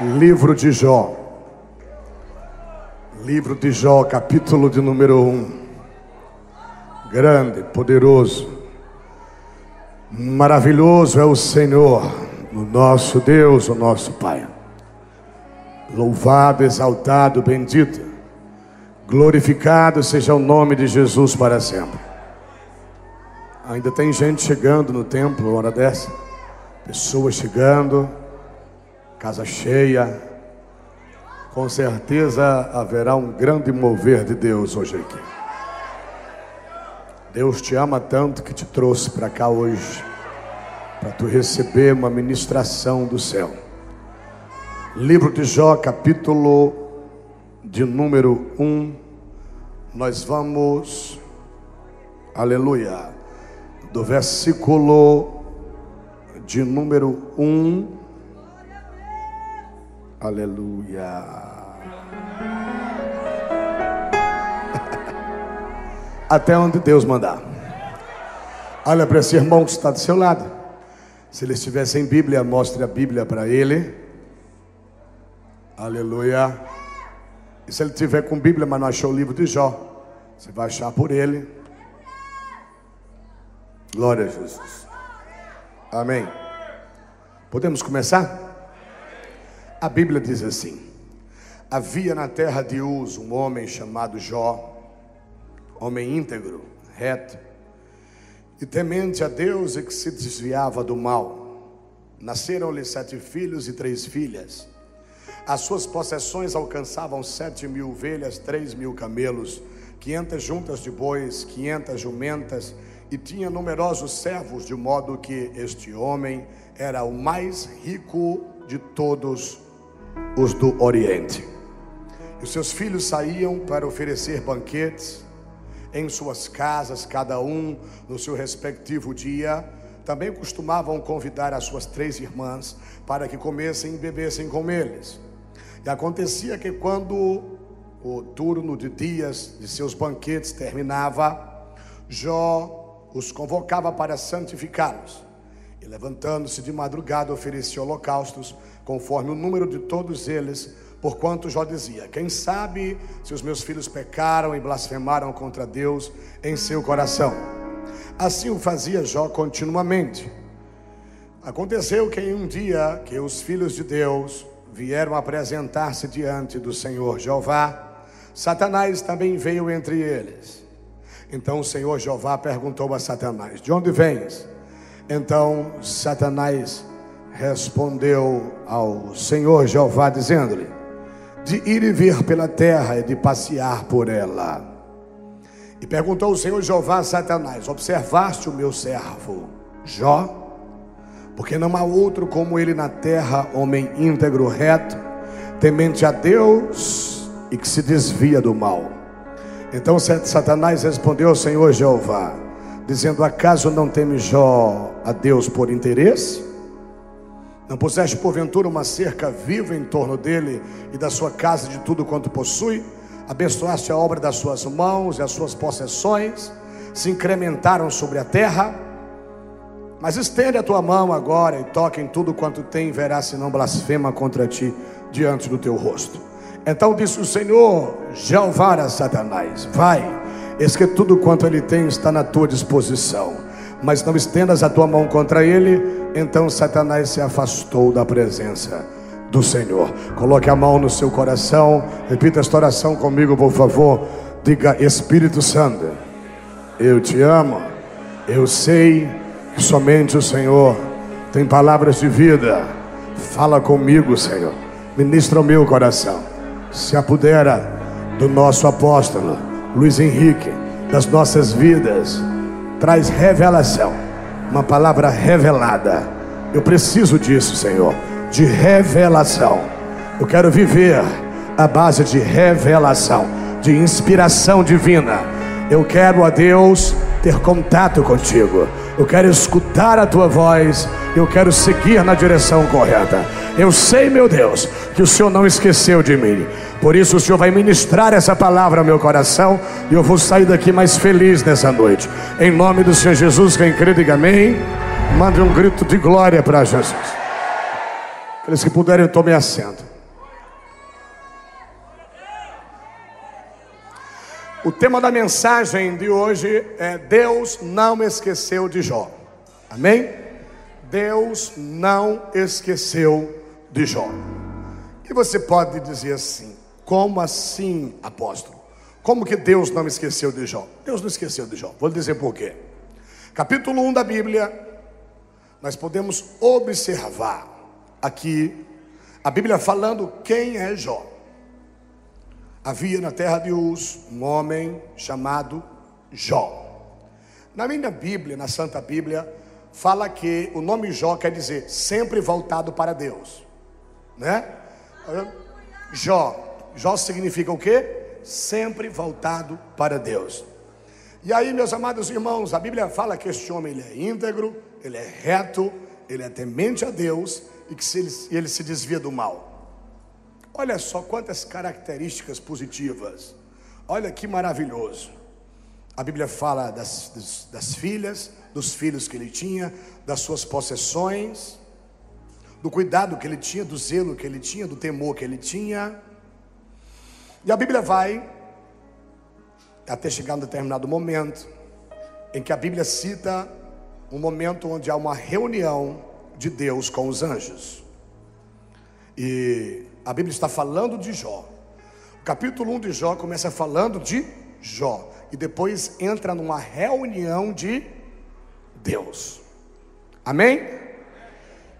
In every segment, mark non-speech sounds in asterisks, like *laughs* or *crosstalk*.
Livro de Jó. Livro de Jó, capítulo de número 1. Grande, poderoso, maravilhoso é o Senhor, o nosso Deus, o nosso Pai. Louvado, exaltado, bendito, glorificado seja o nome de Jesus para sempre. Ainda tem gente chegando no templo, hora dessa, pessoas chegando casa cheia. Com certeza haverá um grande mover de Deus hoje aqui. Deus te ama tanto que te trouxe para cá hoje, para tu receber uma ministração do céu. Livro de Jó, capítulo de número 1. Nós vamos, aleluia, do versículo de número 1 Aleluia. *laughs* Até onde Deus mandar. Olha para esse irmão que está do seu lado. Se ele estiver sem Bíblia, mostre a Bíblia para ele. Aleluia. E se ele tiver com Bíblia, mas não achou o livro de Jó, você vai achar por ele. Glória a Jesus. Amém. Podemos começar? A Bíblia diz assim: Havia na terra de Uz um homem chamado Jó, homem íntegro, reto e temente a Deus e que se desviava do mal. Nasceram-lhe sete filhos e três filhas. As suas possessões alcançavam sete mil ovelhas, três mil camelos, quinhentas juntas de bois, quinhentas jumentas, e tinha numerosos servos, de modo que este homem era o mais rico de todos os do Oriente. E os seus filhos saíam para oferecer banquetes em suas casas, cada um no seu respectivo dia. Também costumavam convidar as suas três irmãs para que comessem e bebessem com eles. E acontecia que quando o turno de dias de seus banquetes terminava, Jó os convocava para santificá-los. E levantando-se de madrugada, oferecia holocaustos conforme o número de todos eles, porquanto Jó dizia: Quem sabe se os meus filhos pecaram e blasfemaram contra Deus em seu coração. Assim o fazia Jó continuamente. Aconteceu que em um dia que os filhos de Deus vieram apresentar-se diante do Senhor Jeová, Satanás também veio entre eles. Então o Senhor Jeová perguntou a Satanás: De onde vens? Então Satanás respondeu ao Senhor Jeová, dizendo-lhe: De ir e vir pela terra e de passear por ela. E perguntou o Senhor Jeová a Satanás: Observaste o meu servo Jó? Porque não há outro como ele na terra, homem íntegro, reto, temente a Deus e que se desvia do mal. Então Satanás respondeu ao Senhor Jeová, dizendo: Acaso não teme Jó a Deus por interesse? Não puseste porventura uma cerca viva em torno dele e da sua casa de tudo quanto possui? Abençoaste a obra das suas mãos e as suas possessões se incrementaram sobre a terra. Mas estende a tua mão agora e toca em tudo quanto tem, e verás se não blasfema contra ti diante do teu rosto. Então disse o Senhor: Jeová a Satanás: Vai, eis que tudo quanto ele tem está na tua disposição, mas não estendas a tua mão contra ele então Satanás se afastou da presença do Senhor. Coloque a mão no seu coração, repita esta oração comigo, por favor. Diga: Espírito Santo, eu te amo, eu sei que somente o Senhor tem palavras de vida. Fala comigo, Senhor, ministra o meu coração. Se apodera do nosso apóstolo Luiz Henrique, das nossas vidas, traz revelação uma palavra revelada. Eu preciso disso, Senhor, de revelação. Eu quero viver a base de revelação, de inspiração divina. Eu quero a Deus ter contato contigo. Eu quero escutar a tua voz. Eu quero seguir na direção correta. Eu sei, meu Deus, que o Senhor não esqueceu de mim. Por isso o Senhor vai ministrar essa palavra ao meu coração e eu vou sair daqui mais feliz nessa noite. Em nome do Senhor Jesus, quem crê, diga amém. Mande um grito de glória para Jesus. Aqueles que puderem, tomem assento. O tema da mensagem de hoje é Deus não esqueceu de Jó. Amém? Deus não esqueceu de Jó. E você pode dizer assim: como assim, apóstolo? Como que Deus não esqueceu de Jó? Deus não esqueceu de Jó. Vou dizer por quê. Capítulo 1 da Bíblia, nós podemos observar aqui a Bíblia falando quem é Jó. Havia na terra de Uz um homem chamado Jó. Na minha Bíblia, na Santa Bíblia, fala que o nome Jó quer dizer sempre voltado para Deus, né? Jó. Jó significa o quê? Sempre voltado para Deus. E aí, meus amados irmãos, a Bíblia fala que este homem ele é íntegro, ele é reto, ele é temente a Deus e que se ele, ele se desvia do mal. Olha só quantas características positivas. Olha que maravilhoso. A Bíblia fala das, das, das filhas, dos filhos que ele tinha, das suas possessões, do cuidado que ele tinha, do zelo que ele tinha, do temor que ele tinha. E a Bíblia vai até chegar um determinado momento em que a Bíblia cita um momento onde há uma reunião de Deus com os anjos. E a Bíblia está falando de Jó. O capítulo 1 de Jó começa falando de Jó. E depois entra numa reunião de Deus. Amém?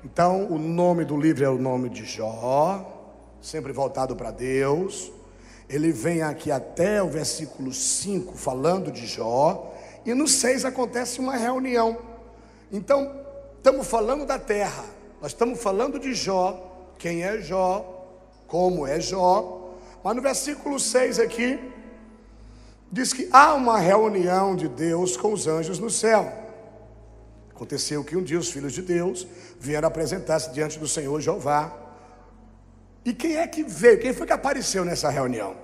Então, o nome do livro é o nome de Jó, sempre voltado para Deus. Ele vem aqui até o versículo 5 falando de Jó. E no 6 acontece uma reunião. Então, estamos falando da terra, nós estamos falando de Jó, quem é Jó, como é Jó, mas no versículo 6 aqui, diz que há uma reunião de Deus com os anjos no céu. Aconteceu que um dia os filhos de Deus vieram apresentar-se diante do Senhor Jeová. E quem é que veio? Quem foi que apareceu nessa reunião?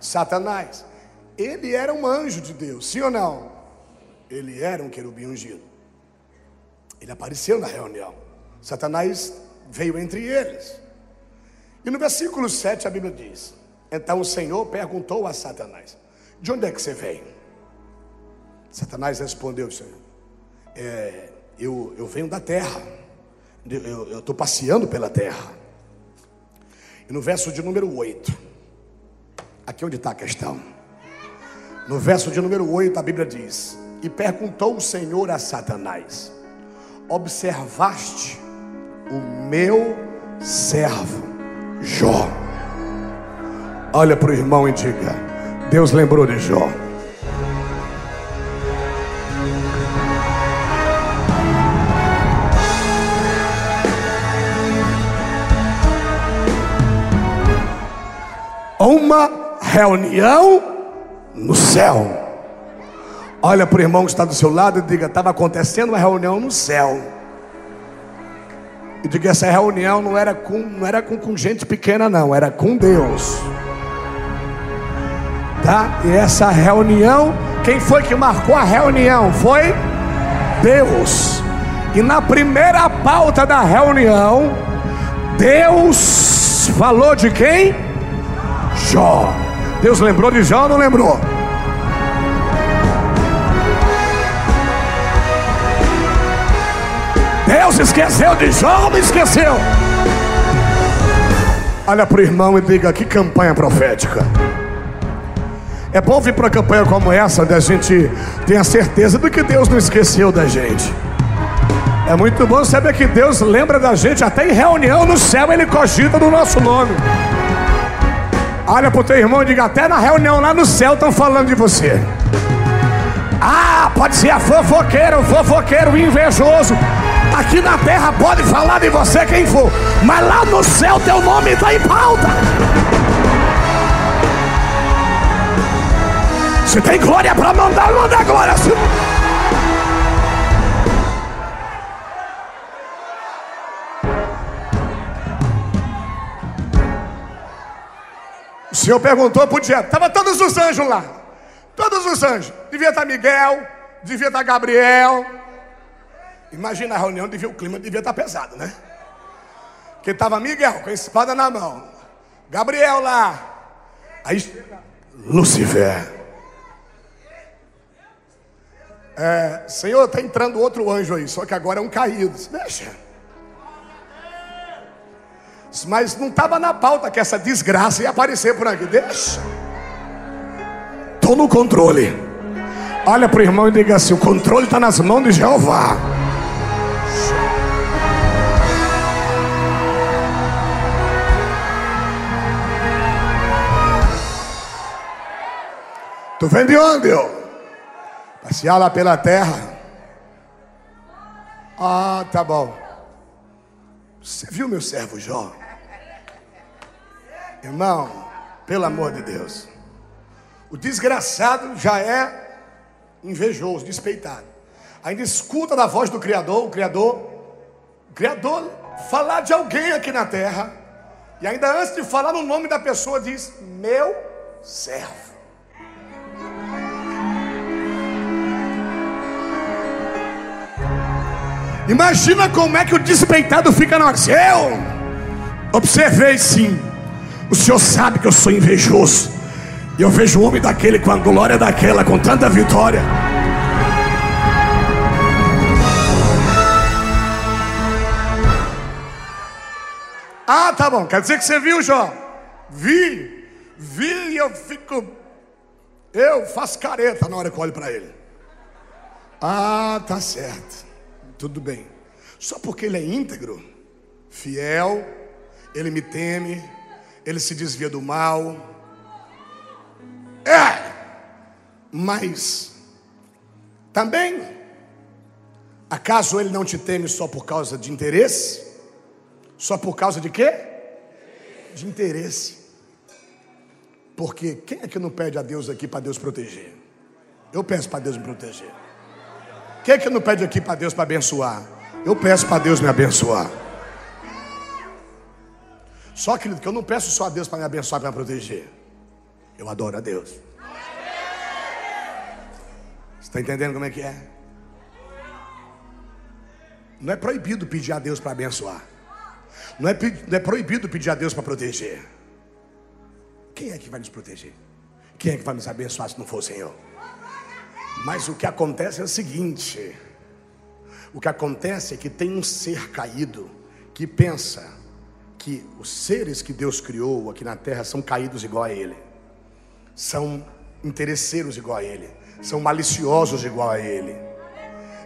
Satanás. Ele era um anjo de Deus, sim ou não? Ele era um querubim ungido. Ele apareceu na reunião. Satanás veio entre eles. E no versículo 7 a Bíblia diz: Então o Senhor perguntou a Satanás: De onde é que você vem? Satanás respondeu: Senhor, é, eu, eu venho da terra, eu estou passeando pela terra. E no verso de número 8, aqui onde está a questão. No verso de número 8, a Bíblia diz: E perguntou o Senhor a Satanás: observaste o meu servo Jó. Olha para o irmão e diga: Deus lembrou de Jó. Uma reunião no céu. Olha para o irmão que está do seu lado e diga: estava acontecendo uma reunião no céu. E diga: essa reunião não era com, não era com, com gente pequena, não, era com Deus. Tá? E essa reunião, quem foi que marcou a reunião? Foi Deus. E na primeira pauta da reunião, Deus falou de quem? Jó. Deus lembrou de Jó ou não lembrou? Deus esqueceu de Jó, não esqueceu. Olha para o irmão e diga: que campanha profética. É bom vir para uma campanha como essa, onde a gente tem a certeza de que Deus não esqueceu da gente. É muito bom saber que Deus lembra da gente, até em reunião no céu Ele cogita do nosso nome. Olha para o teu irmão e diga: até na reunião lá no céu estão falando de você. Ah, pode ser a fofoqueira, o fofoqueiro, o invejoso, Aqui na terra pode falar de você quem for, mas lá no céu teu nome está em pauta. Se tem glória para mandar, manda glória. Senhor perguntou para o diabo, estava todos os anjos lá, todos os anjos, devia estar Miguel, devia estar Gabriel, Imagina a reunião, devia, o clima devia estar pesado, né? Que estava Miguel com a espada na mão. Gabriel lá. Aí Lucifer. É, Senhor, está entrando outro anjo aí, só que agora é um caído. Deixa. Mas não estava na pauta que essa desgraça ia aparecer por aqui. Deixa. Estou no controle. Olha para o irmão e diga assim: o controle está nas mãos de Jeová. Tu vem de onde, ó? Passear lá pela terra. Ah, tá bom. Você viu meu servo Jó? Irmão, pelo amor de Deus. O desgraçado já é invejoso, despeitado. Ainda escuta da voz do Criador, o Criador, o Criador falar de alguém aqui na terra. E ainda antes de falar no nome da pessoa, diz: Meu servo. Imagina como é que o despeitado fica hora. Eu observei sim. O senhor sabe que eu sou invejoso. E eu vejo o homem daquele com a glória daquela, com tanta vitória. Ah, tá bom. Quer dizer que você viu, Jó? Vi. Vi e eu fico. Eu faço careta na hora que olho para ele. Ah, tá certo tudo bem. Só porque ele é íntegro, fiel, ele me teme, ele se desvia do mal. É, mas também, acaso ele não te teme só por causa de interesse? Só por causa de quê? De interesse. Porque quem é que não pede a Deus aqui para Deus proteger? Eu peço para Deus me proteger. Quem é que não pede aqui para Deus para abençoar? Eu peço para Deus me abençoar. Só, querido, que eu não peço só a Deus para me abençoar, para me proteger. Eu adoro a Deus. Você está entendendo como é que é? Não é proibido pedir a Deus para abençoar. Não é, não é proibido pedir a Deus para proteger. Quem é que vai nos proteger? Quem é que vai nos abençoar se não for o Senhor? Mas o que acontece é o seguinte: o que acontece é que tem um ser caído que pensa que os seres que Deus criou aqui na terra são caídos igual a ele, são interesseiros igual a ele, são maliciosos igual a ele.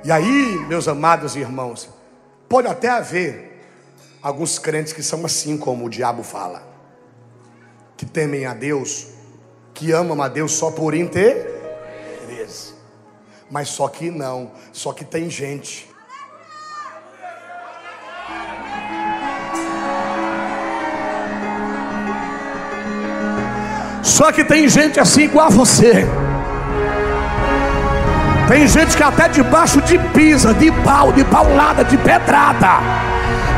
E aí, meus amados irmãos, pode até haver alguns crentes que são assim como o diabo fala, que temem a Deus, que amam a Deus só por interesse mas só que não, só que tem gente. Só que tem gente assim igual a você. Tem gente que até debaixo de pisa, de pau, de paulada, de pedrada,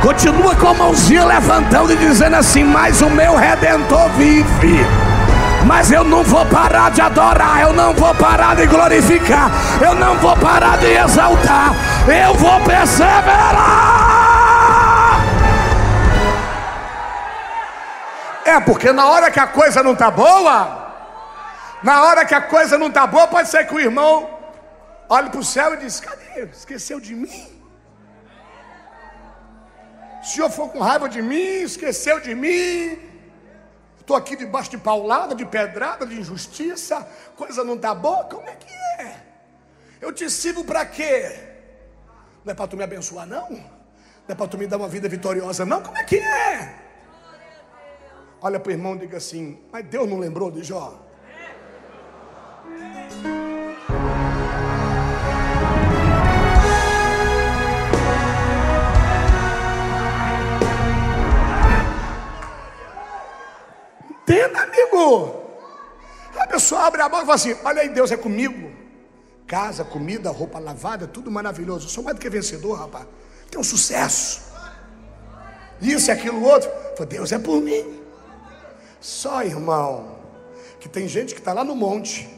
continua com a mãozinha levantando e dizendo assim: Mas o meu redentor vive mas eu não vou parar de adorar, eu não vou parar de glorificar, eu não vou parar de exaltar, eu vou perseverar. É porque na hora que a coisa não está boa, na hora que a coisa não está boa, pode ser que o irmão olhe para o céu e diz: Cadê? Esqueceu de mim? O senhor foi com raiva de mim, esqueceu de mim. Estou aqui debaixo de paulada, de pedrada, de injustiça, coisa não está boa, como é que é? Eu te sirvo para quê? Não é para tu me abençoar, não? Não é para tu me dar uma vida vitoriosa, não? Como é que é? Olha para o irmão e diga assim: Mas Deus não lembrou de Jó? Entenda, amigo. A pessoa abre a boca e fala assim: Olha aí, Deus é comigo. Casa, comida, roupa lavada, tudo maravilhoso. Eu sou mais do que vencedor, rapaz. Um sucesso. Isso e aquilo outro. Deus é por mim. Só, irmão, que tem gente que está lá no monte.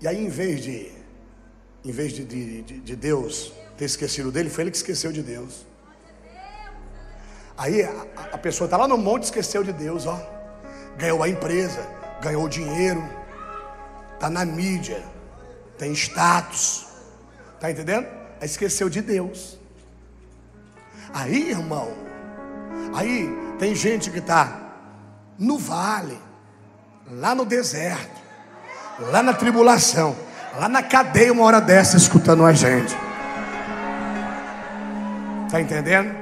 E aí, em vez de, em vez de, de, de, de Deus ter esquecido dele, foi ele que esqueceu de Deus. Aí a, a pessoa está lá no monte, esqueceu de Deus, ó. Ganhou a empresa, ganhou dinheiro, está na mídia, tem status, tá entendendo? Aí esqueceu de Deus. Aí, irmão, aí tem gente que está no vale, lá no deserto, lá na tribulação, lá na cadeia, uma hora dessa, escutando a gente. Tá entendendo?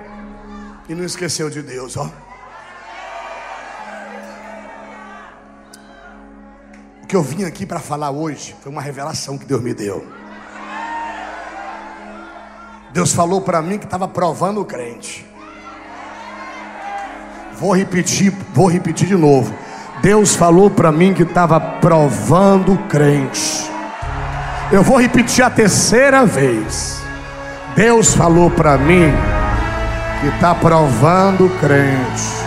E não esqueceu de Deus, ó. O que eu vim aqui para falar hoje foi uma revelação que Deus me deu. Deus falou para mim que estava provando o crente. Vou repetir, vou repetir de novo. Deus falou para mim que estava provando o crente. Eu vou repetir a terceira vez. Deus falou para mim que está provando o crente.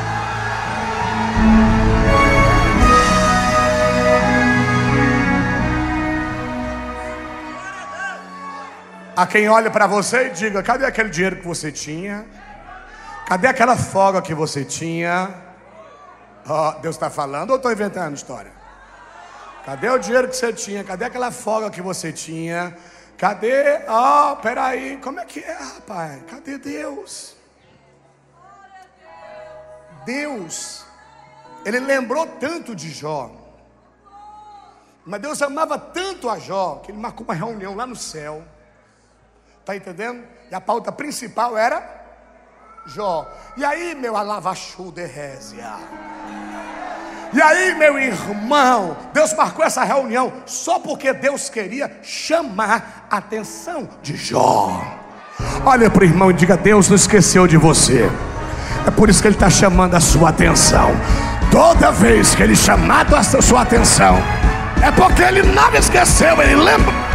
A quem olha para você e diga: cadê aquele dinheiro que você tinha? Cadê aquela folga que você tinha? Oh, Deus está falando ou estou inventando história? Cadê o dinheiro que você tinha? Cadê aquela folga que você tinha? Cadê? Ó, oh, peraí, como é que é, rapaz? Cadê Deus? Deus, ele lembrou tanto de Jó. Mas Deus amava tanto a Jó que ele marcou uma reunião lá no céu. Está entendendo? E a pauta principal era Jó. E aí, meu alavachu de Résia. E aí, meu irmão, Deus marcou essa reunião só porque Deus queria chamar a atenção de Jó. Olha para o irmão e diga: Deus não esqueceu de você. É por isso que Ele está chamando a sua atenção. Toda vez que Ele chamado a sua atenção, é porque Ele não esqueceu, Ele lembra.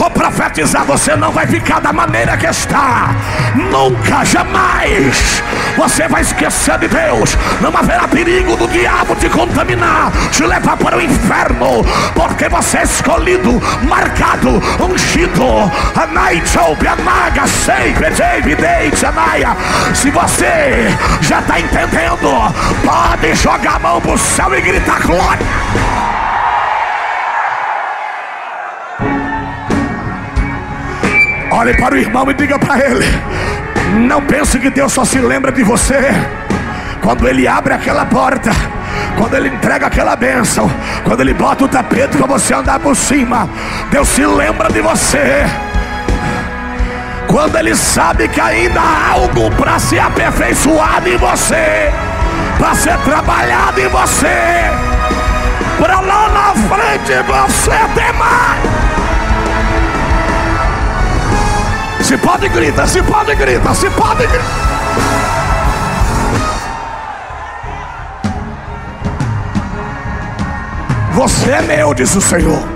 Vou profetizar: você não vai ficar da maneira que está. Nunca, jamais. Você vai esquecer de Deus. Não haverá perigo do diabo te contaminar, te levar para o inferno, porque você é escolhido, marcado, ungido. Se você já está entendendo, pode jogar a mão para o céu e gritar glória. Olhe para o irmão e diga para ele: Não pense que Deus só se lembra de você quando Ele abre aquela porta. Quando ele entrega aquela bênção, quando ele bota o tapete para você andar por cima, Deus se lembra de você. Quando ele sabe que ainda há algo para ser aperfeiçoado em você, para ser trabalhado em você, para lá na frente você ter mais. Se pode, grita. Se pode, grita. Se pode, grita. Você é meu, diz o Senhor.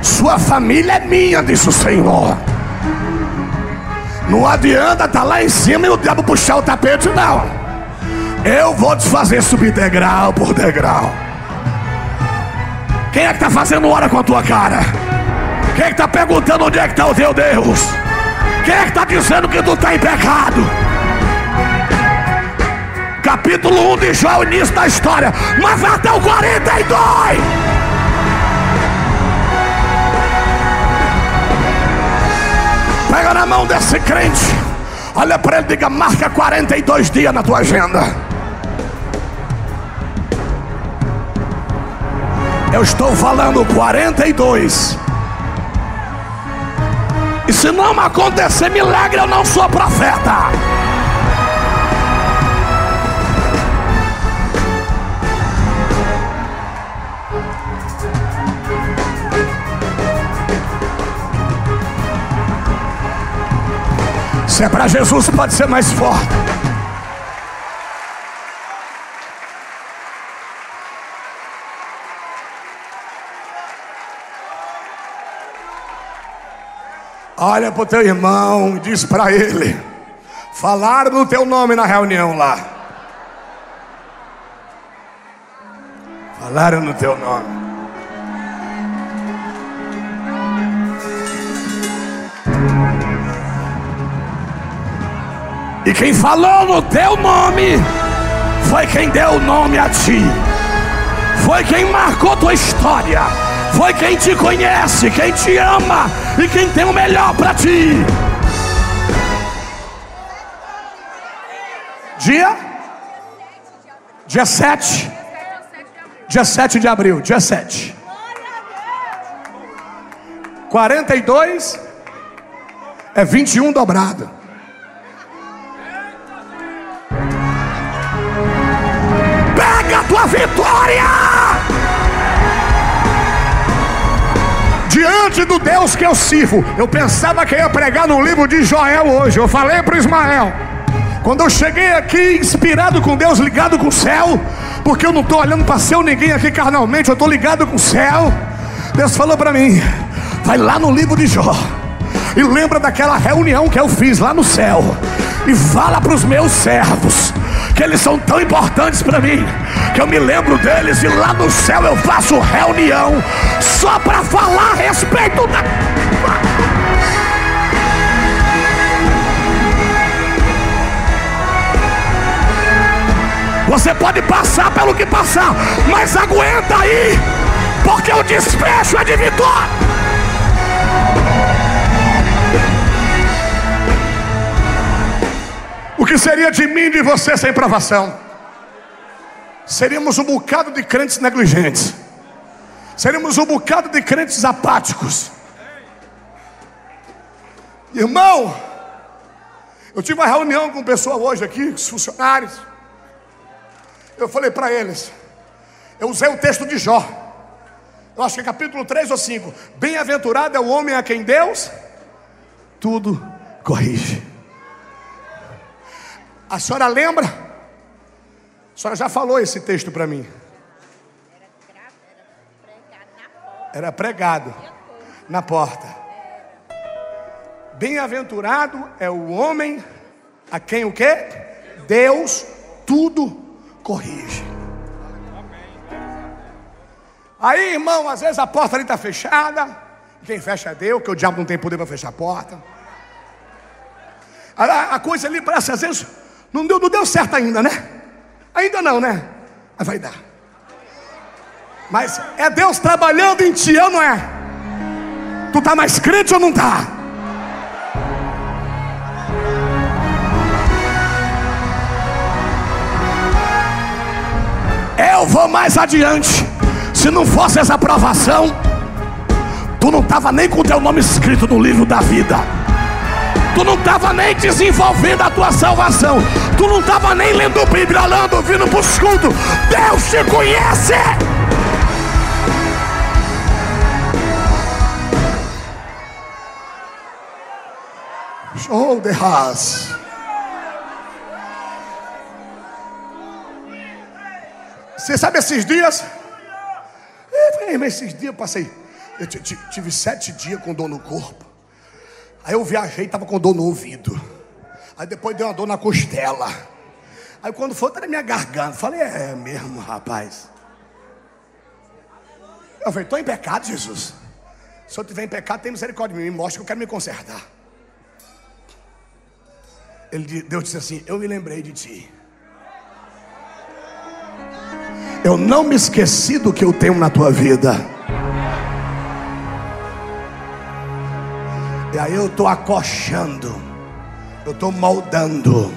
Sua família é minha, diz o Senhor. Não adianta estar tá lá em cima e o diabo puxar o tapete, não. Eu vou te fazer subir degrau por degrau. Quem é que está fazendo hora com a tua cara? Quem é que está perguntando onde é que está o teu Deus? Quem é que está dizendo que tu está em pecado? Capítulo 1 de Jó, o início da história. Mas até o 42. Pega na mão desse crente. Olha para ele e diga: marca 42 dias na tua agenda. Eu estou falando 42. E se não acontecer milagre, eu não sou profeta. Se é para Jesus, pode ser mais forte. Olha para o teu irmão diz para ele: falaram no teu nome na reunião lá. Falaram no teu nome. E quem falou no teu nome foi quem deu o nome a ti. Foi quem marcou tua história. Foi quem te conhece, quem te ama e quem tem o melhor para ti. Dia? Dia 7. Dia 7 de abril, dia 7. 42 é 21 dobrado. Pega a tua vitória! Diante do Deus que eu sirvo, eu pensava que ia pregar no livro de Joel hoje. Eu falei para Ismael. Quando eu cheguei aqui, inspirado com Deus, ligado com o céu, porque eu não estou olhando para céu ninguém aqui carnalmente, eu estou ligado com o céu. Deus falou para mim: vai lá no livro de Jó e lembra daquela reunião que eu fiz lá no céu. E fala para os meus servos que eles são tão importantes para mim que eu me lembro deles e lá no céu eu faço reunião só para falar a respeito da. Você pode passar pelo que passar, mas aguenta aí, porque o desfecho é de vitória. O que seria de mim e de você sem provação? Seríamos um bocado de crentes negligentes. Seríamos um bocado de crentes apáticos. Irmão, eu tive uma reunião com o pessoal hoje aqui, os funcionários. Eu falei para eles, eu usei o texto de Jó. Eu acho que é capítulo 3 ou 5. Bem-aventurado é o homem a quem Deus tudo corrige. A senhora lembra? Senhora já falou esse texto para mim. Era pregado na porta. Bem-aventurado é o homem a quem o que? Deus tudo corrige. Aí, irmão, às vezes a porta ali está fechada. Quem fecha é Deus, que o diabo não tem poder para fechar a porta. A, a coisa ali parece às vezes não deu, não deu certo ainda, né? Ainda não, né? Mas vai dar. Mas é Deus trabalhando em ti, ou não é? Tu tá mais crente ou não tá? Eu vou mais adiante. Se não fosse essa aprovação, tu não estava nem com o teu nome escrito no livro da vida tu não estava nem desenvolvendo a tua salvação, tu não estava nem lendo Bíblia, lendo, vindo para os cultos. Deus te conhece. Show de ras. Você sabe esses dias? É, esses dias eu passei. Eu tive sete dias com dor no corpo. Aí eu viajei, estava com dor no ouvido. Aí depois deu uma dor na costela. Aí quando foi, tá na minha garganta. Falei, é mesmo, rapaz. Eu falei, estou em pecado, Jesus. Se eu estiver em pecado, tem misericórdia de mim. Me mostra que eu quero me consertar. Ele, Deus disse assim: Eu me lembrei de ti. Eu não me esqueci do que eu tenho na tua vida. Eu estou acochando, eu estou moldando,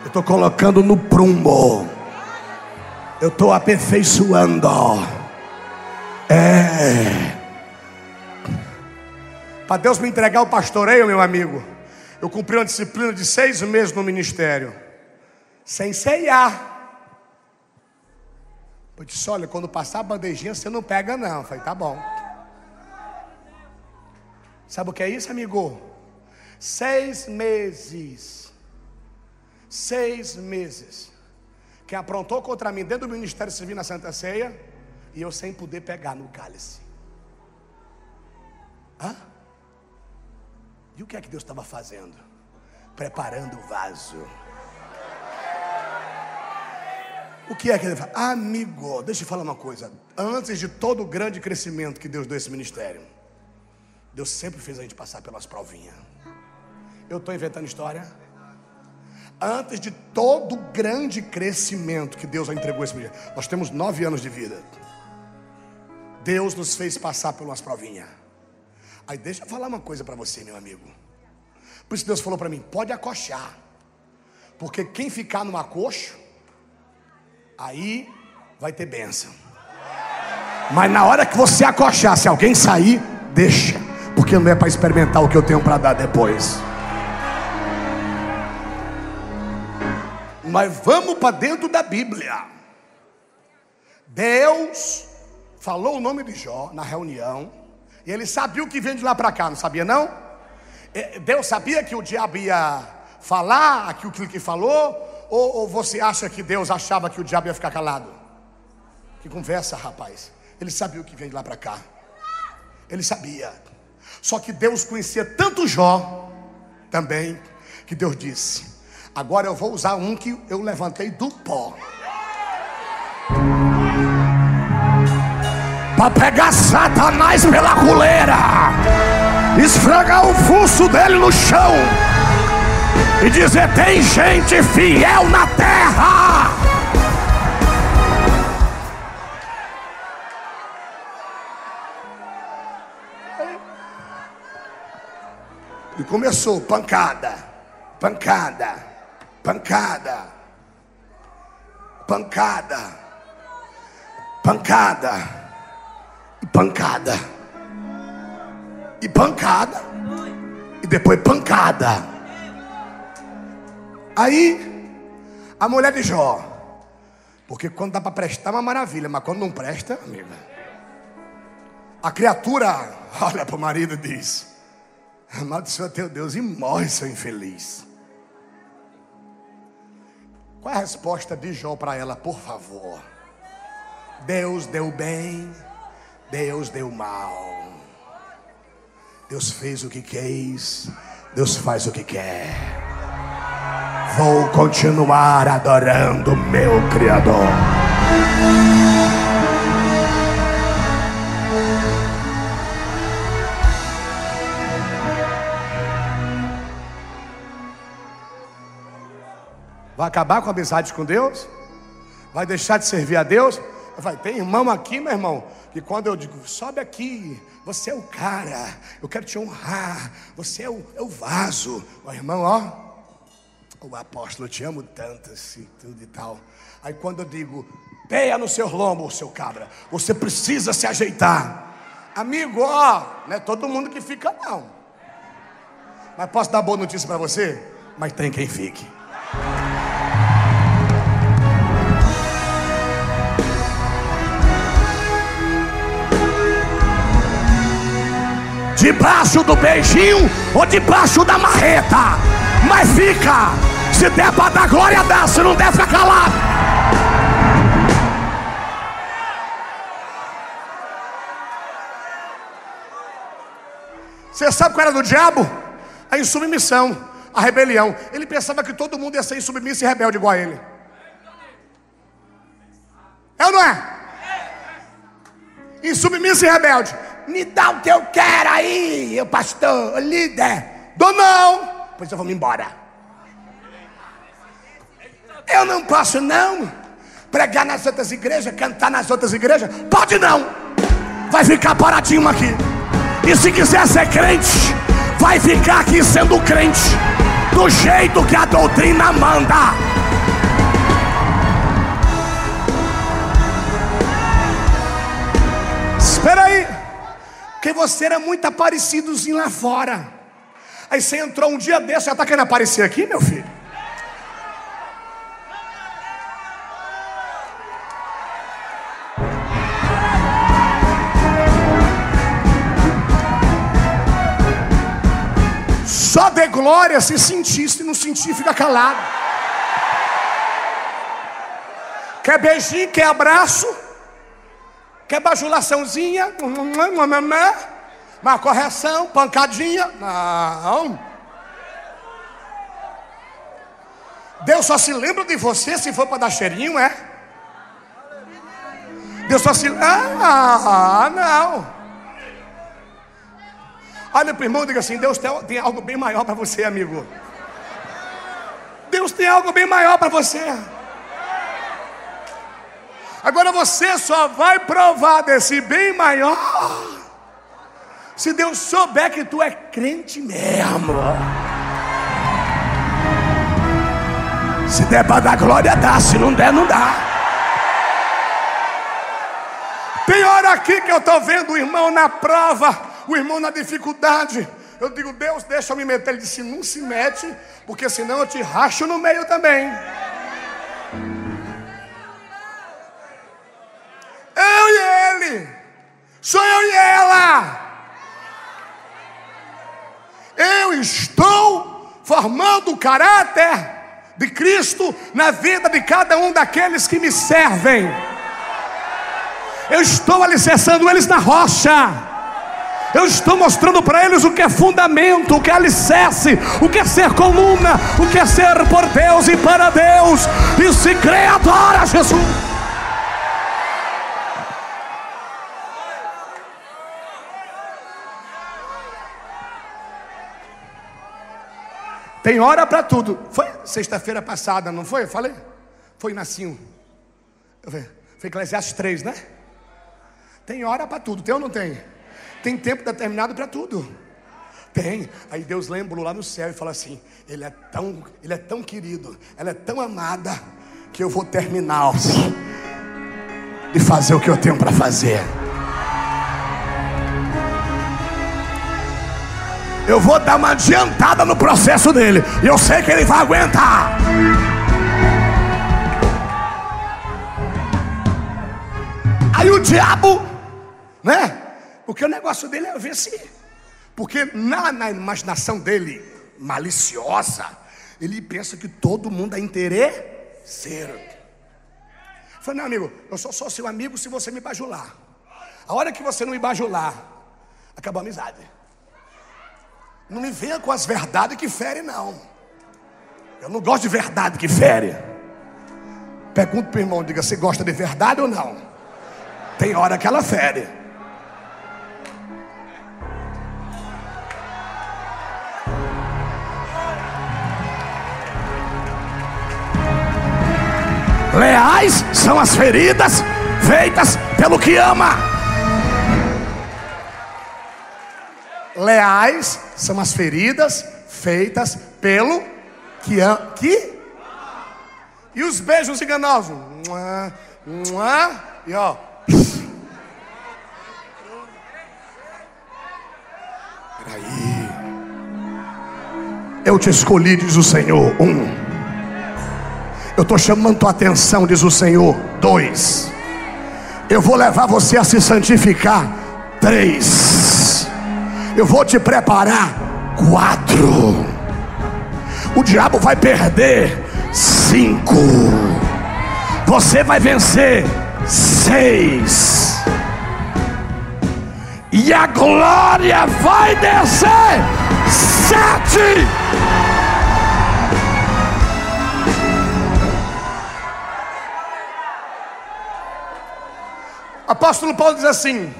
eu estou colocando no prumo, eu estou aperfeiçoando. É. Para Deus me entregar o pastoreio, meu amigo, eu cumpri uma disciplina de seis meses no ministério, sem ceiar. Eu disse: olha, quando passar a bandejinha, você não pega, não. Eu falei: tá bom. Sabe o que é isso, amigo? Seis meses. Seis meses. Que aprontou contra mim dentro do ministério civil na Santa Ceia. E eu sem poder pegar no cálice. Hã? E o que é que Deus estava fazendo? Preparando o vaso. O que é que ele faz? Amigo, deixa eu falar uma coisa. Antes de todo o grande crescimento que Deus deu a esse ministério, Deus sempre fez a gente passar pelas provinhas. Eu estou inventando história? Antes de todo o grande crescimento que Deus entregou esse dia, nós temos nove anos de vida. Deus nos fez passar umas provinhas. Aí deixa eu falar uma coisa para você, meu amigo. Por isso Deus falou para mim: pode acochar. Porque quem ficar no acocho, aí vai ter bênção. Mas na hora que você acochar, se alguém sair, deixa. Porque não é para experimentar o que eu tenho para dar depois. Mas vamos para dentro da Bíblia. Deus falou o nome de Jó na reunião. E ele sabia o que vem de lá para cá, não sabia não? É, Deus sabia que o diabo ia falar aquilo que falou? Ou, ou você acha que Deus achava que o diabo ia ficar calado? Que conversa, rapaz. Ele sabia o que vem de lá para cá. Ele sabia. Só que Deus conhecia tanto Jó também, que Deus disse: Agora eu vou usar um que eu levantei do pó. Para pegar Satanás pela coleira, esfregar o fuso dele no chão e dizer: tem gente fiel na terra. E começou pancada, pancada, pancada, pancada, pancada, e pancada, e pancada, e depois pancada. Aí, a mulher de Jó, porque quando dá para prestar é uma maravilha, mas quando não presta, amiga, a criatura olha para o marido e diz: Amaldiçoa teu Deus e morre, seu infeliz. Qual é a resposta de Jó para ela, por favor? Deus deu bem, Deus deu mal. Deus fez o que quis, Deus faz o que quer. Vou continuar adorando meu Criador. Vai acabar com a amizade com Deus? Vai deixar de servir a Deus? Vai, tem irmão aqui, meu irmão, que quando eu digo, sobe aqui, você é o cara, eu quero te honrar, você é o, é o vaso. O irmão, ó, o apóstolo, eu te amo tanto, assim, tudo e tal. Aí quando eu digo, peia no seu lombo, seu cabra, você precisa se ajeitar. Amigo, ó, não é todo mundo que fica, não. Mas posso dar boa notícia para você? Mas tem quem fique. Debaixo do beijinho ou debaixo da marreta. Mas fica. Se der para dar glória, dá. Se não der, fica calado. Você sabe qual era do diabo? A insubmissão, a rebelião. Ele pensava que todo mundo ia ser insubmisso e rebelde igual a ele. É ou não é? Insubmisso e rebelde. Me dá o que eu quero aí, eu pastor, líder. Dou não. Pois eu vou me embora. Eu não posso não pregar nas outras igrejas, cantar nas outras igrejas. Pode não. Vai ficar paradinho aqui. E se quiser ser crente, vai ficar aqui sendo crente do jeito que a doutrina manda. Porque você era muito aparecidozinho lá fora. Aí você entrou um dia desse, já está querendo aparecer aqui, meu filho? Só dê glória se sentir, se não sentir, fica calado. Quer beijinho, quer abraço? Quer bajulaçãozinha? Uma correção, pancadinha? Não. Deus só se lembra de você se for para dar cheirinho, é? Deus só se. Ah, não. Olha para o irmão e diga assim: Deus tem algo bem maior para você, amigo. Deus tem algo bem maior para você. Agora você só vai provar desse bem maior se Deus souber que tu é crente mesmo. Se der para dar glória, dá. Se não der, não dá. Tem hora aqui que eu estou vendo o irmão na prova, o irmão na dificuldade. Eu digo, Deus, deixa eu me meter. Ele disse, não se mete, porque senão eu te racho no meio também. Sou eu e ela. Eu estou formando o caráter de Cristo na vida de cada um daqueles que me servem. Eu estou alicerçando eles na rocha. Eu estou mostrando para eles o que é fundamento, o que é alicerce, o que é ser coluna, o que é ser por Deus e para Deus. E se crê, adora Jesus. Tem hora para tudo. Foi sexta-feira passada, não foi? Eu falei? Foi Nascinho. Foi Eclesiastes 3, né? Tem hora para tudo, tem ou não tem? Tem tempo determinado para tudo. Tem. Aí Deus lembra lá no céu e fala assim: Ele é tão, ele é tão querido, ela é tão amada que eu vou terminar de fazer o que eu tenho para fazer. Eu vou dar uma adiantada no processo dele. E eu sei que ele vai aguentar. Aí o diabo, né? Porque o negócio dele é vencer. Porque na, na imaginação dele, maliciosa, ele pensa que todo mundo é interesseiro. Falei, não, amigo, eu só sou seu amigo se você me bajular. A hora que você não me bajular, acabou a amizade. Não me venha com as verdades que ferem, não. Eu não gosto de verdade que fere. Pergunta para o irmão, diga, você gosta de verdade ou não? Tem hora que ela fere. Leais são as feridas feitas pelo que ama. Leais são as feridas feitas pelo que ama. Que? E os beijos enganosos. E ó. Peraí. Eu te escolhi, diz o Senhor. Um. Eu estou chamando tua atenção, diz o Senhor. Dois. Eu vou levar você a se santificar. Três. Eu vou te preparar. Quatro. O diabo vai perder. Cinco. Você vai vencer. Seis. E a glória vai descer. Sete. Apóstolo Paulo diz assim: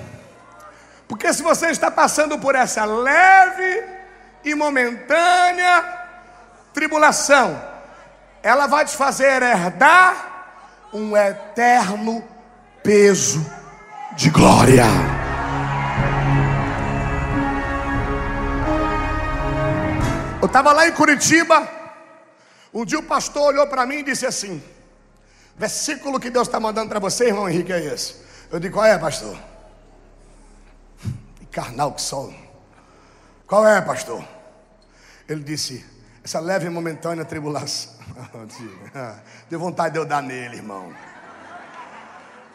porque se você está passando por essa leve e momentânea tribulação, ela vai te fazer herdar um eterno peso de glória. Eu estava lá em Curitiba, um dia o pastor olhou para mim e disse assim: versículo que Deus está mandando para você, irmão Henrique, é esse. Eu digo, qual é, pastor? Carnal que sou. Qual é, pastor? Ele disse, essa leve e momentânea tribulação. *laughs* Deu vontade de eu dar nele, irmão.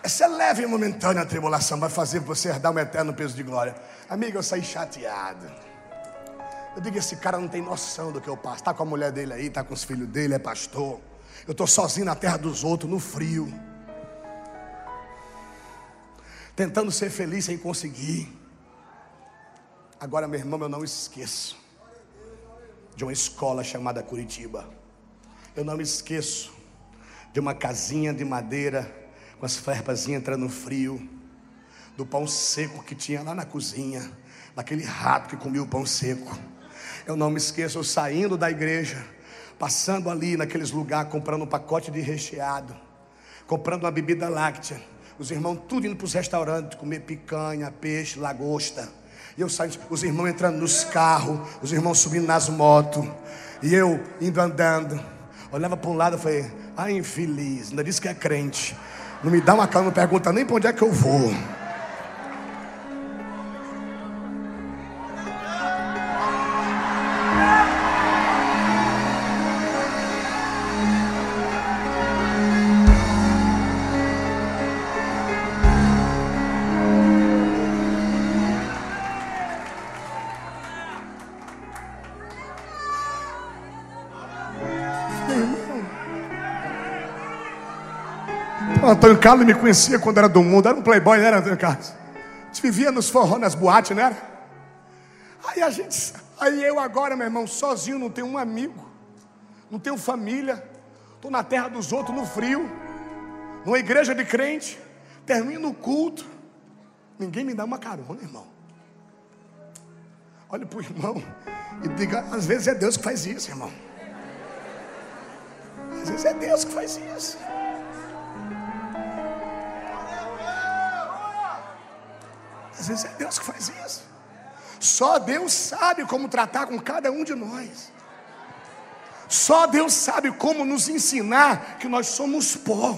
Essa leve e momentânea tribulação vai fazer você herdar um eterno peso de glória. Amigo, eu saí chateado. Eu digo, esse cara não tem noção do que eu passo. Está com a mulher dele aí, está com os filhos dele, é pastor. Eu estou sozinho na terra dos outros, no frio tentando ser feliz sem conseguir. Agora, meu irmão, eu não esqueço de uma escola chamada Curitiba. Eu não me esqueço de uma casinha de madeira com as ferpazinhas entrando frio, do pão seco que tinha lá na cozinha, daquele rato que comia o pão seco. Eu não me esqueço eu saindo da igreja, passando ali naqueles lugares, comprando um pacote de recheado, comprando uma bebida láctea. Os irmãos tudo indo para os restaurantes, comer picanha, peixe, lagosta. E eu saio, os irmãos entrando nos carros, os irmãos subindo nas motos. E eu indo andando. Olhava para um lado e falei, ai infeliz, ainda disse que é crente. Não me dá uma calma, não pergunta nem para onde é que eu vou. Antônio Carlos me conhecia quando era do mundo, era um playboy, era Antônio Carlos? A gente vivia nos forró, nas boates, não era? Aí a gente, aí eu agora, meu irmão, sozinho, não tenho um amigo, não tenho família, estou na terra dos outros, no frio, numa igreja de crente, termino o culto, ninguém me dá uma carona, irmão. Olha para o irmão e diga, às vezes é Deus que faz isso, irmão. Às vezes é Deus que faz isso. Às vezes é Deus que faz isso. Só Deus sabe como tratar com cada um de nós. Só Deus sabe como nos ensinar que nós somos pó.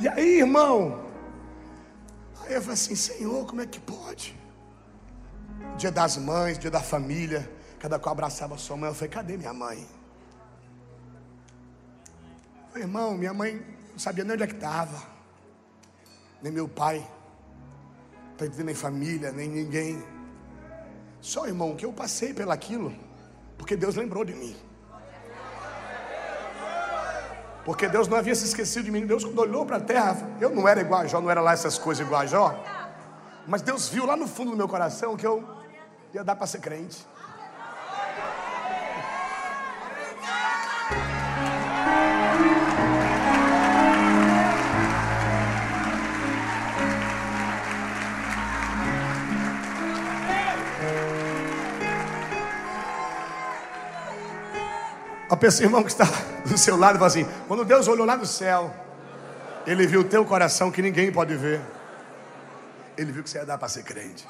E aí, irmão, aí eu falei assim: Senhor, como é que pode? Dia das mães, dia da família, cada qual abraçava sua mãe. Eu falei: cadê minha mãe? Eu falei, irmão, minha mãe não sabia nem onde é que estava nem meu pai, tá nem família, nem ninguém. Só, irmão, que eu passei pelaquilo, porque Deus lembrou de mim. Porque Deus não havia se esquecido de mim. Deus, quando olhou para a terra, eu não era igual a Jó, não era lá essas coisas igual a Jó. Mas Deus viu lá no fundo do meu coração que eu ia dar para ser crente. A pessoa, irmão, que está *laughs* do seu lado, fala assim: quando Deus olhou lá no céu, Ele viu o teu coração que ninguém pode ver. Ele viu que você ia dar para ser crente.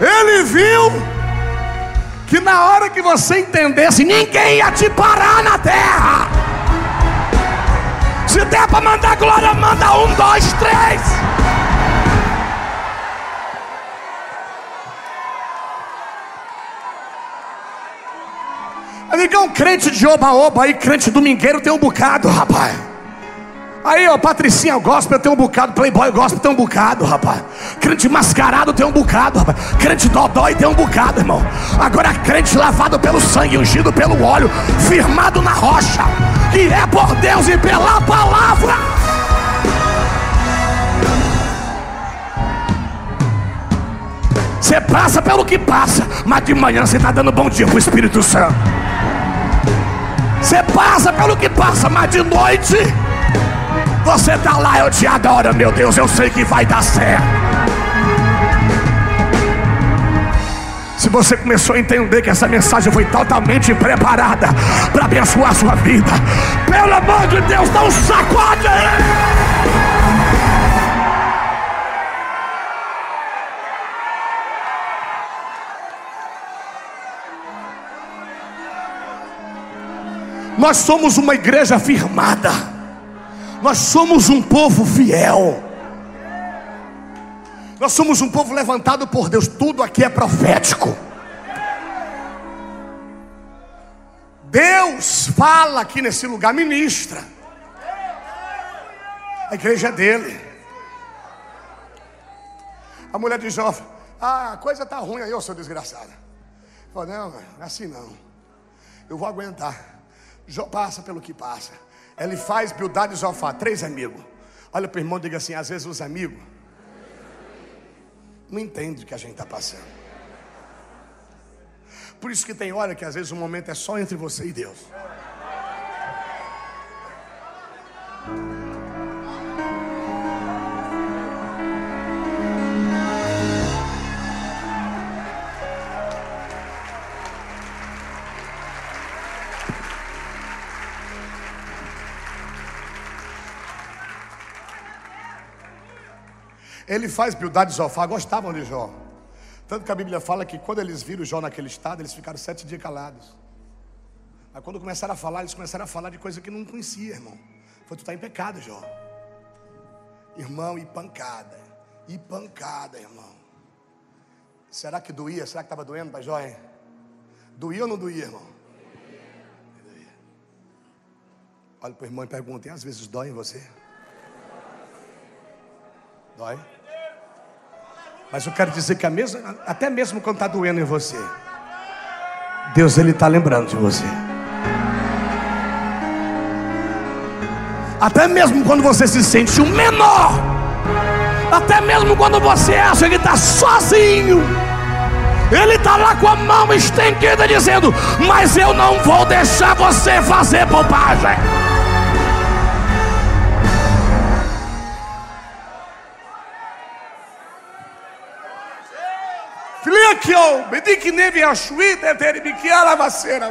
Ele viu que na hora que você entendesse, ninguém ia te parar na terra. Se der para mandar glória, manda um, dois, três. Amigão, crente de oba-oba aí, crente domingueiro tem um bocado, rapaz. Aí, ó, Patricinha gospel tem um bocado, Playboy gospel tem um bocado, rapaz. Crente mascarado tem um bocado, rapaz. Crente dodói tem um bocado, irmão. Agora, crente lavado pelo sangue, ungido pelo óleo, firmado na rocha que é por Deus e pela palavra. Você passa pelo que passa, mas de manhã você está dando bom dia para o Espírito Santo. Você passa pelo que passa, mas de noite você está lá, eu te adoro, meu Deus, eu sei que vai dar certo. Se você começou a entender que essa mensagem foi totalmente preparada para abençoar a sua vida, pelo amor de Deus, um sacode! Nós somos uma igreja firmada, nós somos um povo fiel. Nós somos um povo levantado por Deus, tudo aqui é profético. Deus fala aqui nesse lugar, ministra. A igreja é dele. A mulher de Jó, ah, a coisa está ruim aí, eu sou desgraçada. Falei, não, não é assim não. Eu vou aguentar. Jó passa pelo que passa. Ele faz Bildade e Zofá, três amigos. Olha para o irmão e diga assim: às vezes os amigos não entende o que a gente está passando. Por isso que tem hora que às vezes o momento é só entre você e Deus. Ele faz Bildade e Zofá, gostavam de Jó. Tanto que a Bíblia fala que quando eles viram Jó naquele estado, eles ficaram sete dias calados. Mas quando começaram a falar, eles começaram a falar de coisa que não conhecia, irmão. Foi, tu está em pecado, Jó. Irmão, e pancada. E pancada, irmão. Será que doía? Será que estava doendo para Jó, hein? Doía ou não doía, irmão? Doía. Olha para o irmão e pergunta: às vezes dói em você? Dói? Mas eu quero dizer que mesmo, até mesmo quando está doendo em você, Deus ele está lembrando de você. Até mesmo quando você se sente o menor, até mesmo quando você acha que está sozinho, Ele está lá com a mão estendida, dizendo: Mas eu não vou deixar você fazer bobagem. Lavaceira,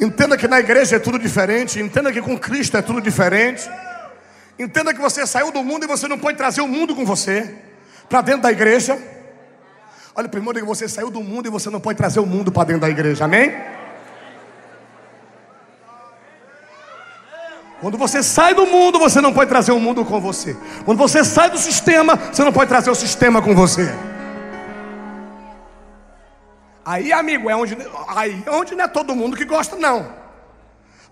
Entenda que na igreja é tudo diferente. Entenda que com Cristo é tudo diferente. Entenda que você saiu do mundo e você não pode trazer o mundo com você para dentro da igreja. Olha, primeiro que você saiu do mundo e você não pode trazer o mundo para dentro da igreja. Amém? Quando você sai do mundo, você não pode trazer o mundo com você. Quando você sai do sistema, você não pode trazer o sistema com você. Aí, amigo, é onde, aí é onde não é todo mundo que gosta, não.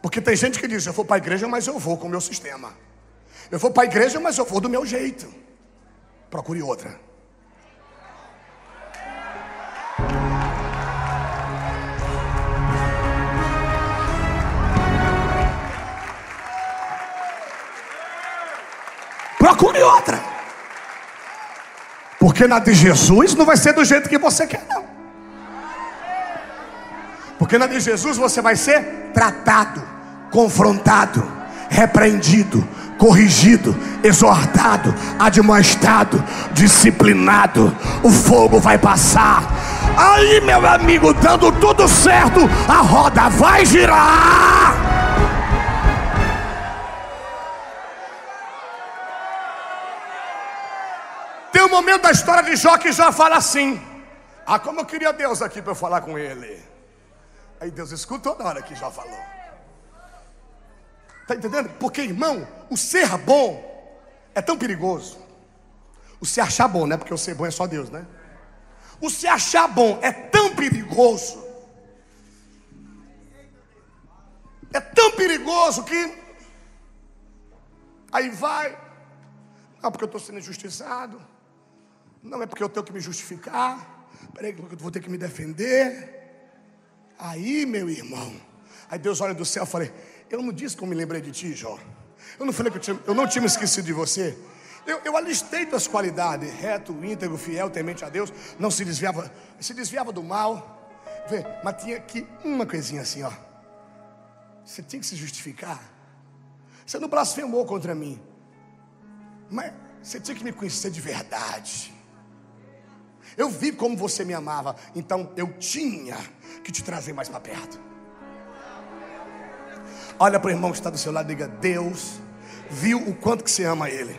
Porque tem gente que diz: eu vou para a igreja, mas eu vou com o meu sistema. Eu vou para a igreja, mas eu vou do meu jeito. Procure outra. Procure outra. Porque na de Jesus não vai ser do jeito que você quer, não. Porque na de Jesus você vai ser tratado, confrontado, repreendido, corrigido, exortado, admoestado, disciplinado. O fogo vai passar. Aí, meu amigo, dando tudo certo, a roda vai girar. Tem um momento da história de Jó que já fala assim: Ah, como eu queria Deus aqui para eu falar com ele. Aí Deus escutou na hora que já falou. Está entendendo? Porque, irmão, o ser bom é tão perigoso. O se achar bom, né? Porque o ser bom é só Deus, né? O se achar bom é tão perigoso. É tão perigoso que. Aí vai. Não, porque eu estou sendo injustiçado. Não é porque eu tenho que me justificar. Peraí, eu vou ter que me defender. Aí, meu irmão, aí Deus olha do céu e falei: Eu não disse que eu me lembrei de ti, Jó. Eu não falei que eu, tinha, eu não tinha me esquecido de você. Eu, eu alistei tuas qualidades, reto, íntegro, fiel, temente a Deus, não se desviava, se desviava do mal. Vê, mas tinha aqui uma coisinha assim, ó. Você tinha que se justificar. Você não blasfemou contra mim. Mas você tinha que me conhecer de verdade. Eu vi como você me amava, então eu tinha que te trazer mais para perto. Olha para o irmão que está do seu lado e diga: Deus viu o quanto que você ama Ele.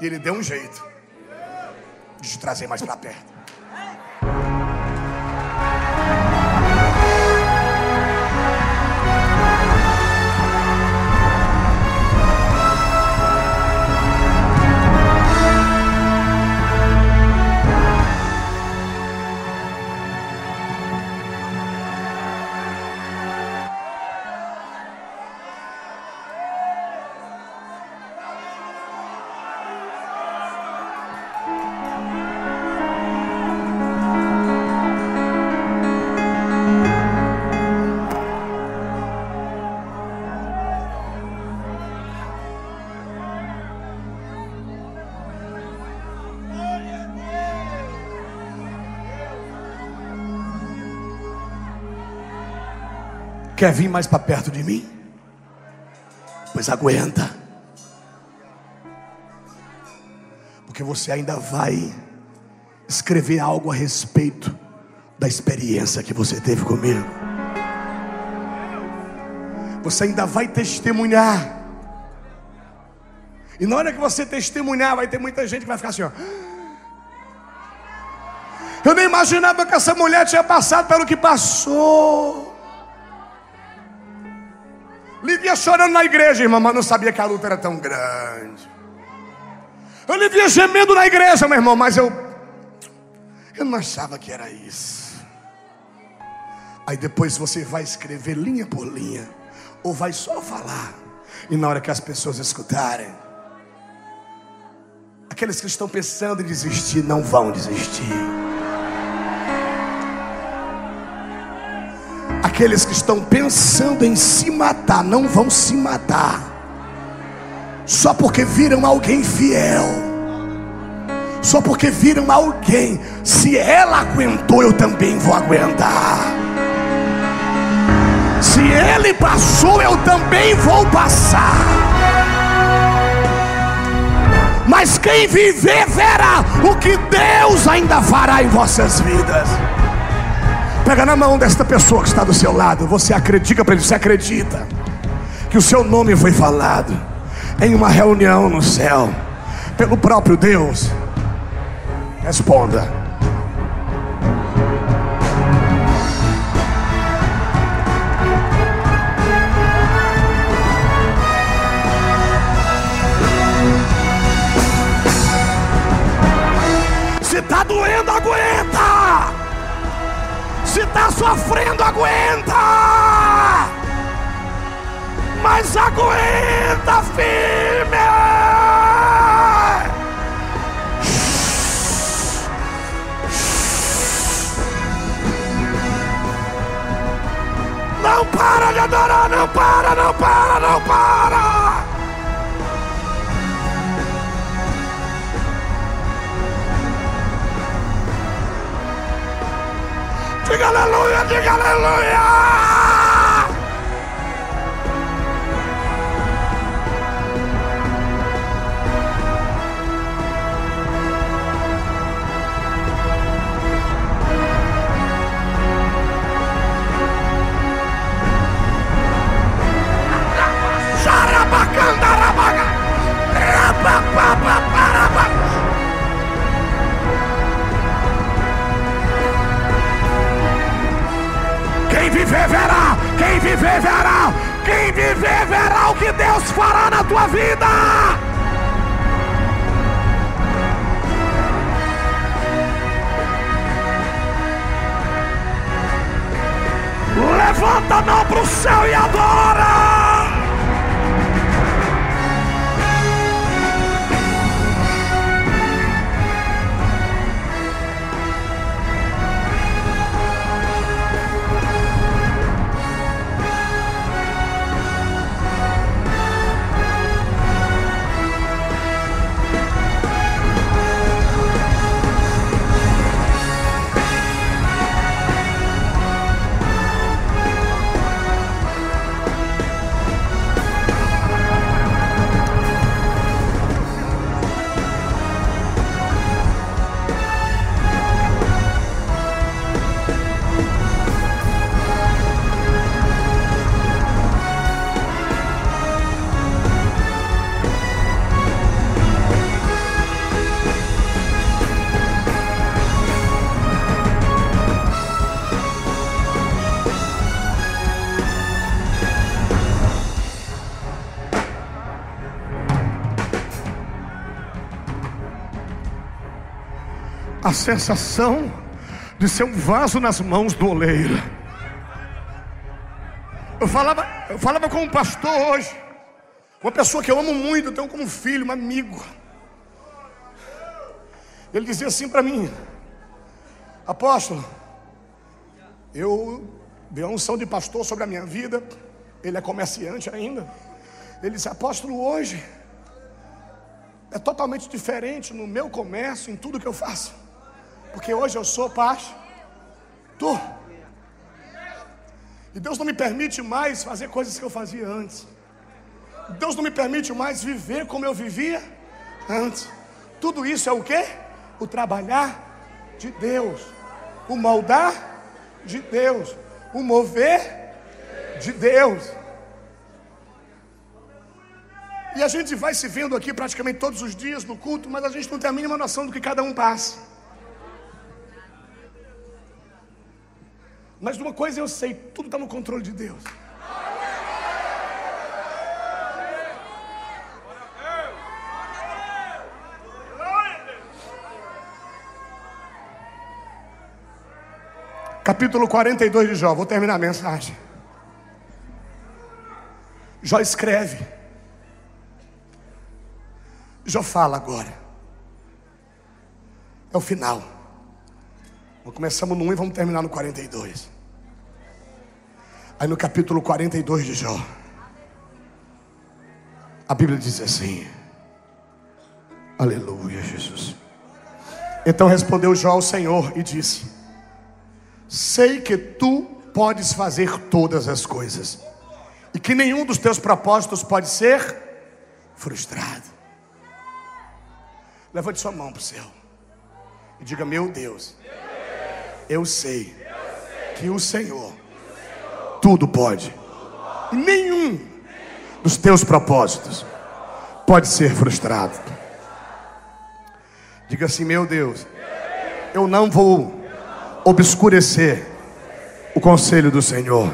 E Ele deu um jeito de te trazer mais para perto. Quer vir mais para perto de mim? Pois aguenta. Porque você ainda vai escrever algo a respeito da experiência que você teve comigo. você ainda vai testemunhar. E na hora que você testemunhar, vai ter muita gente que vai ficar assim, ó. Eu nem imaginava que essa mulher tinha passado pelo que passou. Livia chorando na igreja, irmã, mas não sabia que a luta era tão grande. Eu livia gemendo na igreja, meu irmão, mas eu eu não achava que era isso. Aí depois você vai escrever linha por linha, ou vai só falar, e na hora que as pessoas escutarem, aqueles que estão pensando em desistir não vão desistir. Aqueles que estão pensando em se matar não vão se matar, só porque viram alguém fiel só porque viram alguém. Se ela aguentou, eu também vou aguentar. Se ele passou, eu também vou passar. Mas quem viver verá o que Deus ainda fará em vossas vidas. Pega na mão desta pessoa que está do seu lado. Você acredita para ele, você acredita que o seu nome foi falado em uma reunião no céu pelo próprio Deus. Responda. Se está doendo, aguenta. Está sofrendo, aguenta. Mas aguenta firme. Não para de adorar, não para, não para, não para. Aleluia, a sensação de ser um vaso nas mãos do oleiro. Eu falava, eu falava com um pastor hoje, uma pessoa que eu amo muito, eu tenho como filho, um amigo. Ele dizia assim para mim: Apóstolo, eu dei a unção de pastor sobre a minha vida. Ele é comerciante ainda. Ele disse: Apóstolo, hoje é totalmente diferente no meu comércio, em tudo que eu faço. Porque hoje eu sou pastor. E Deus não me permite mais fazer coisas que eu fazia antes. Deus não me permite mais viver como eu vivia antes. Tudo isso é o que? O trabalhar de Deus, o moldar de Deus, o mover de Deus. E a gente vai se vendo aqui praticamente todos os dias no culto, mas a gente não tem a mínima noção do que cada um passa. Mas uma coisa eu sei, tudo está no controle de Deus. Capítulo 42 de Jó, vou terminar a mensagem. Jó escreve. Jó fala agora. É o final. Começamos no 1 e vamos terminar no 42. Aí no capítulo 42 de Jó, a Bíblia diz assim: Aleluia, Jesus. Então respondeu Jó ao Senhor e disse: Sei que tu podes fazer todas as coisas, e que nenhum dos teus propósitos pode ser frustrado. Levante sua mão para o céu e diga: Meu Deus, eu sei que o Senhor tudo pode, e nenhum dos teus propósitos pode ser frustrado. Diga assim: Meu Deus, eu não vou obscurecer o conselho do Senhor.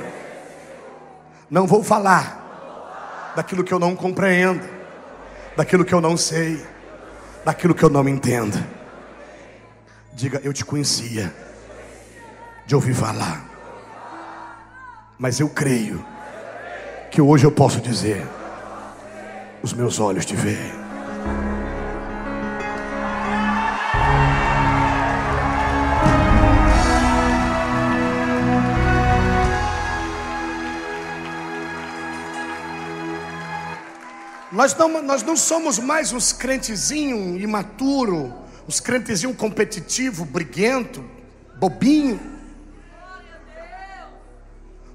Não vou falar daquilo que eu não compreendo, daquilo que eu não sei, daquilo que eu não entendo. Diga, eu te conhecia de ouvir falar, mas eu creio que hoje eu posso dizer: os meus olhos te veem. Nós não, nós não somos mais uns crentezinho imaturo, uns crentezinho competitivo, briguento, bobinho.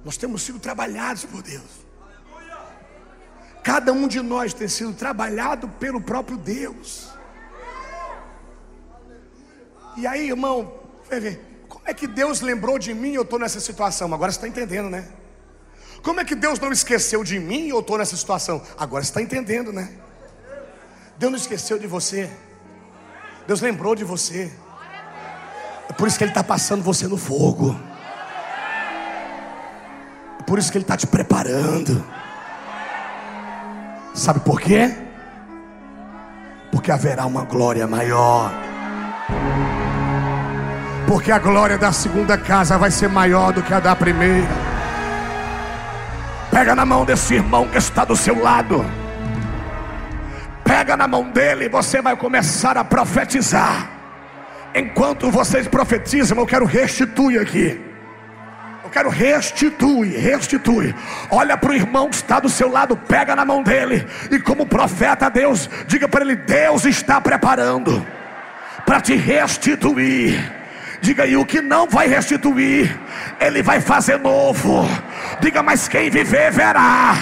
Nós temos sido trabalhados por Deus. Cada um de nós tem sido trabalhado pelo próprio Deus. E aí, irmão, ver, como é que Deus lembrou de mim e eu estou nessa situação? Agora você está entendendo, né? Como é que Deus não esqueceu de mim e eu estou nessa situação? Agora você está entendendo, né? Deus não esqueceu de você. Deus lembrou de você. É por isso que Ele está passando você no fogo. Por isso que Ele está te preparando. Sabe por quê? Porque haverá uma glória maior. Porque a glória da segunda casa vai ser maior do que a da primeira. Pega na mão desse irmão que está do seu lado. Pega na mão dele e você vai começar a profetizar. Enquanto vocês profetizam, eu quero restituir aqui. Eu quero restituir, restituir. Olha para o irmão que está do seu lado, pega na mão dele. E como profeta Deus, diga para ele: Deus está preparando para te restituir Diga aí, o que não vai restituir, Ele vai fazer novo. Diga, mas quem viver verá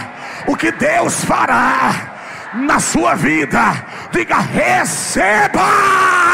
o que Deus fará na sua vida. Diga, receba.